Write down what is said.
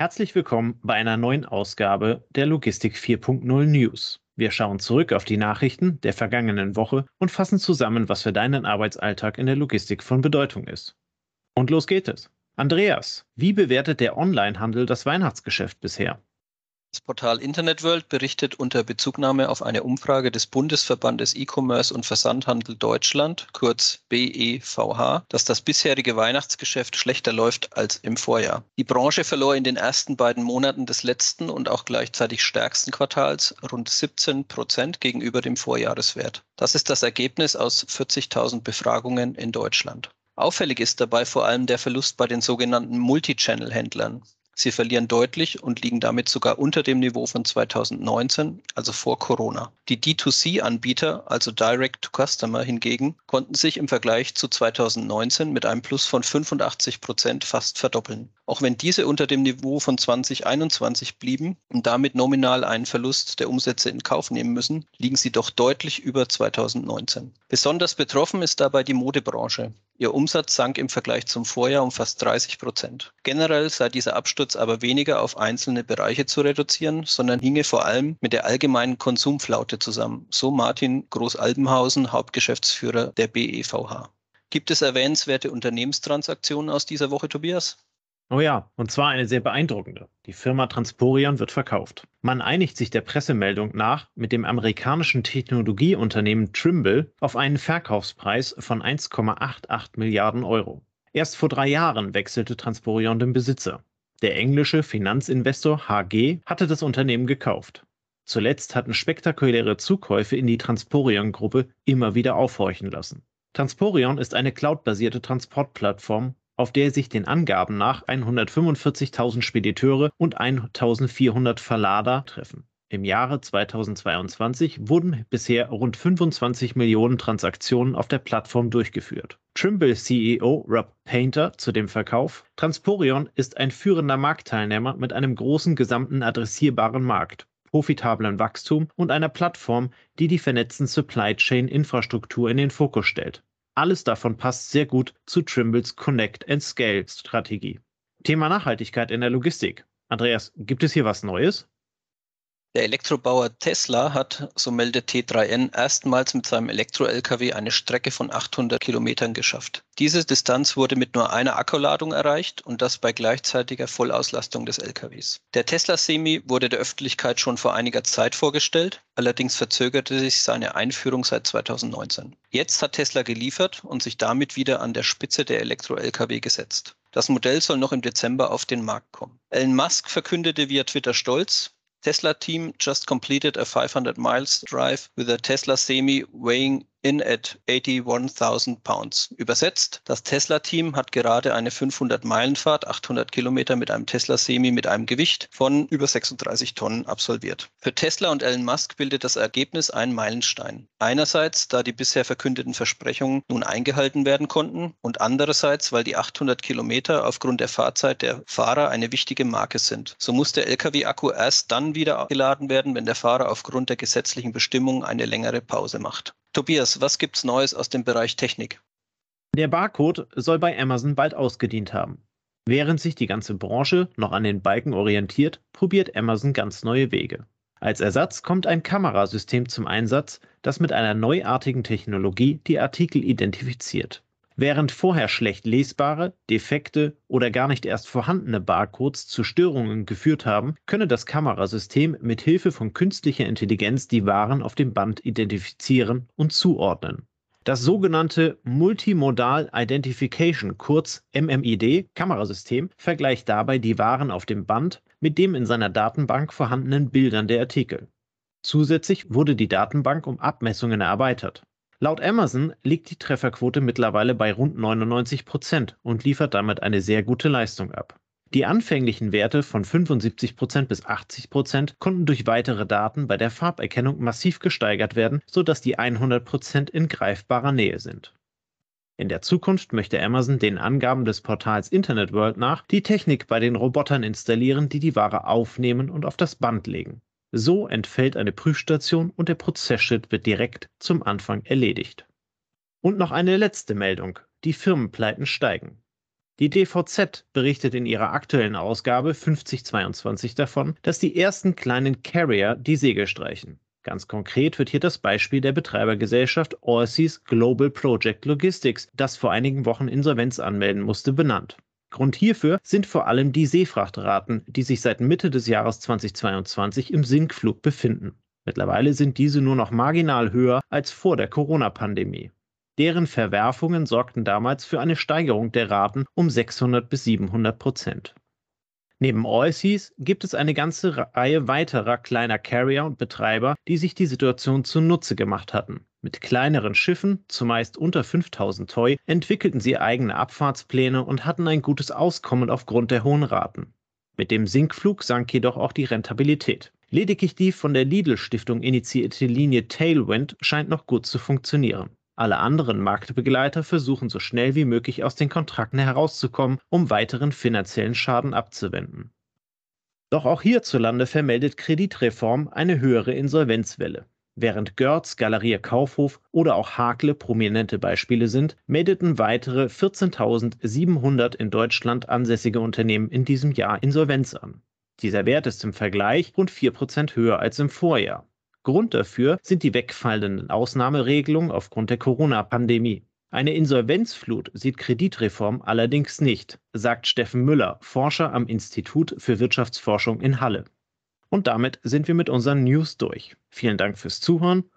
Herzlich willkommen bei einer neuen Ausgabe der Logistik 4.0 News. Wir schauen zurück auf die Nachrichten der vergangenen Woche und fassen zusammen, was für deinen Arbeitsalltag in der Logistik von Bedeutung ist. Und los geht es. Andreas, wie bewertet der Onlinehandel das Weihnachtsgeschäft bisher? Das Portal Internetworld berichtet unter Bezugnahme auf eine Umfrage des Bundesverbandes E-Commerce und Versandhandel Deutschland, kurz BEVH, dass das bisherige Weihnachtsgeschäft schlechter läuft als im Vorjahr. Die Branche verlor in den ersten beiden Monaten des letzten und auch gleichzeitig stärksten Quartals rund 17 Prozent gegenüber dem Vorjahreswert. Das ist das Ergebnis aus 40.000 Befragungen in Deutschland. Auffällig ist dabei vor allem der Verlust bei den sogenannten Multichannel-Händlern. Sie verlieren deutlich und liegen damit sogar unter dem Niveau von 2019, also vor Corona. Die D2C-Anbieter, also Direct to Customer hingegen, konnten sich im Vergleich zu 2019 mit einem Plus von 85 Prozent fast verdoppeln. Auch wenn diese unter dem Niveau von 2021 blieben und damit nominal einen Verlust der Umsätze in Kauf nehmen müssen, liegen sie doch deutlich über 2019. Besonders betroffen ist dabei die Modebranche. Ihr Umsatz sank im Vergleich zum Vorjahr um fast 30 Prozent. Generell sei dieser Absturz aber weniger auf einzelne Bereiche zu reduzieren, sondern hinge vor allem mit der allgemeinen Konsumflaute zusammen, so Martin Groß-Albenhausen, Hauptgeschäftsführer der BEVH. Gibt es erwähnenswerte Unternehmenstransaktionen aus dieser Woche, Tobias? Oh ja, und zwar eine sehr beeindruckende. Die Firma Transporion wird verkauft. Man einigt sich der Pressemeldung nach mit dem amerikanischen Technologieunternehmen Trimble auf einen Verkaufspreis von 1,88 Milliarden Euro. Erst vor drei Jahren wechselte Transporion den Besitzer. Der englische Finanzinvestor HG hatte das Unternehmen gekauft. Zuletzt hatten spektakuläre Zukäufe in die Transporion-Gruppe immer wieder aufhorchen lassen. Transporion ist eine cloudbasierte Transportplattform auf der sich den Angaben nach 145.000 Spediteure und 1.400 Verlader treffen. Im Jahre 2022 wurden bisher rund 25 Millionen Transaktionen auf der Plattform durchgeführt. Trimble CEO Rob Painter zu dem Verkauf. Transporion ist ein führender Marktteilnehmer mit einem großen gesamten adressierbaren Markt, profitablen Wachstum und einer Plattform, die die vernetzten Supply Chain Infrastruktur in den Fokus stellt. Alles davon passt sehr gut zu Trimbles Connect and Scale Strategie. Thema Nachhaltigkeit in der Logistik. Andreas, gibt es hier was Neues? Der Elektrobauer Tesla hat, so meldet T3N, erstmals mit seinem Elektro-Lkw eine Strecke von 800 Kilometern geschafft. Diese Distanz wurde mit nur einer Akkuladung erreicht und das bei gleichzeitiger Vollauslastung des Lkws. Der Tesla Semi wurde der Öffentlichkeit schon vor einiger Zeit vorgestellt, allerdings verzögerte sich seine Einführung seit 2019. Jetzt hat Tesla geliefert und sich damit wieder an der Spitze der Elektro-Lkw gesetzt. Das Modell soll noch im Dezember auf den Markt kommen. Elon Musk verkündete via Twitter stolz, Tesla team just completed a 500 miles drive with a Tesla Semi weighing in at 81.000 pounds. Übersetzt, das Tesla-Team hat gerade eine 500-Meilen-Fahrt, 800 Kilometer mit einem Tesla-Semi mit einem Gewicht von über 36 Tonnen absolviert. Für Tesla und Elon Musk bildet das Ergebnis einen Meilenstein. Einerseits, da die bisher verkündeten Versprechungen nun eingehalten werden konnten und andererseits, weil die 800 Kilometer aufgrund der Fahrzeit der Fahrer eine wichtige Marke sind. So muss der Lkw-Akku erst dann wieder geladen werden, wenn der Fahrer aufgrund der gesetzlichen Bestimmungen eine längere Pause macht. Tobias, was gibt's Neues aus dem Bereich Technik? Der Barcode soll bei Amazon bald ausgedient haben. Während sich die ganze Branche noch an den Balken orientiert, probiert Amazon ganz neue Wege. Als Ersatz kommt ein Kamerasystem zum Einsatz, das mit einer neuartigen Technologie die Artikel identifiziert. Während vorher schlecht lesbare, defekte oder gar nicht erst vorhandene Barcodes zu Störungen geführt haben, könne das Kamerasystem mit Hilfe von künstlicher Intelligenz die Waren auf dem Band identifizieren und zuordnen. Das sogenannte Multimodal Identification, kurz MMID, Kamerasystem vergleicht dabei die Waren auf dem Band mit dem in seiner Datenbank vorhandenen Bildern der Artikel. Zusätzlich wurde die Datenbank um Abmessungen erweitert. Laut Amazon liegt die Trefferquote mittlerweile bei rund 99 Prozent und liefert damit eine sehr gute Leistung ab. Die anfänglichen Werte von 75 Prozent bis 80 Prozent konnten durch weitere Daten bei der Farberkennung massiv gesteigert werden, sodass die 100 Prozent in greifbarer Nähe sind. In der Zukunft möchte Amazon den Angaben des Portals Internet World nach die Technik bei den Robotern installieren, die die Ware aufnehmen und auf das Band legen. So entfällt eine Prüfstation und der Prozessschritt wird direkt zum Anfang erledigt. Und noch eine letzte Meldung. Die Firmenpleiten steigen. Die DVZ berichtet in ihrer aktuellen Ausgabe 5022 davon, dass die ersten kleinen Carrier die Segel streichen. Ganz konkret wird hier das Beispiel der Betreibergesellschaft Allseas Global Project Logistics, das vor einigen Wochen Insolvenz anmelden musste, benannt. Grund hierfür sind vor allem die Seefrachtraten, die sich seit Mitte des Jahres 2022 im Sinkflug befinden. Mittlerweile sind diese nur noch marginal höher als vor der Corona-Pandemie. Deren Verwerfungen sorgten damals für eine Steigerung der Raten um 600 bis 700 Prozent. Neben Allseas gibt es eine ganze Reihe weiterer kleiner Carrier und Betreiber, die sich die Situation zunutze gemacht hatten. Mit kleineren Schiffen, zumeist unter 5000 Toy, entwickelten sie eigene Abfahrtspläne und hatten ein gutes Auskommen aufgrund der hohen Raten. Mit dem Sinkflug sank jedoch auch die Rentabilität. Lediglich die von der Lidl Stiftung initiierte Linie Tailwind scheint noch gut zu funktionieren. Alle anderen Marktbegleiter versuchen so schnell wie möglich aus den Kontrakten herauszukommen, um weiteren finanziellen Schaden abzuwenden. Doch auch hierzulande vermeldet Kreditreform eine höhere Insolvenzwelle. Während Görz, Galeria Kaufhof oder auch Hakle prominente Beispiele sind, meldeten weitere 14.700 in Deutschland ansässige Unternehmen in diesem Jahr Insolvenz an. Dieser Wert ist im Vergleich rund 4% höher als im Vorjahr. Grund dafür sind die wegfallenden Ausnahmeregelungen aufgrund der Corona-Pandemie. Eine Insolvenzflut sieht Kreditreform allerdings nicht, sagt Steffen Müller, Forscher am Institut für Wirtschaftsforschung in Halle. Und damit sind wir mit unseren News durch. Vielen Dank fürs Zuhören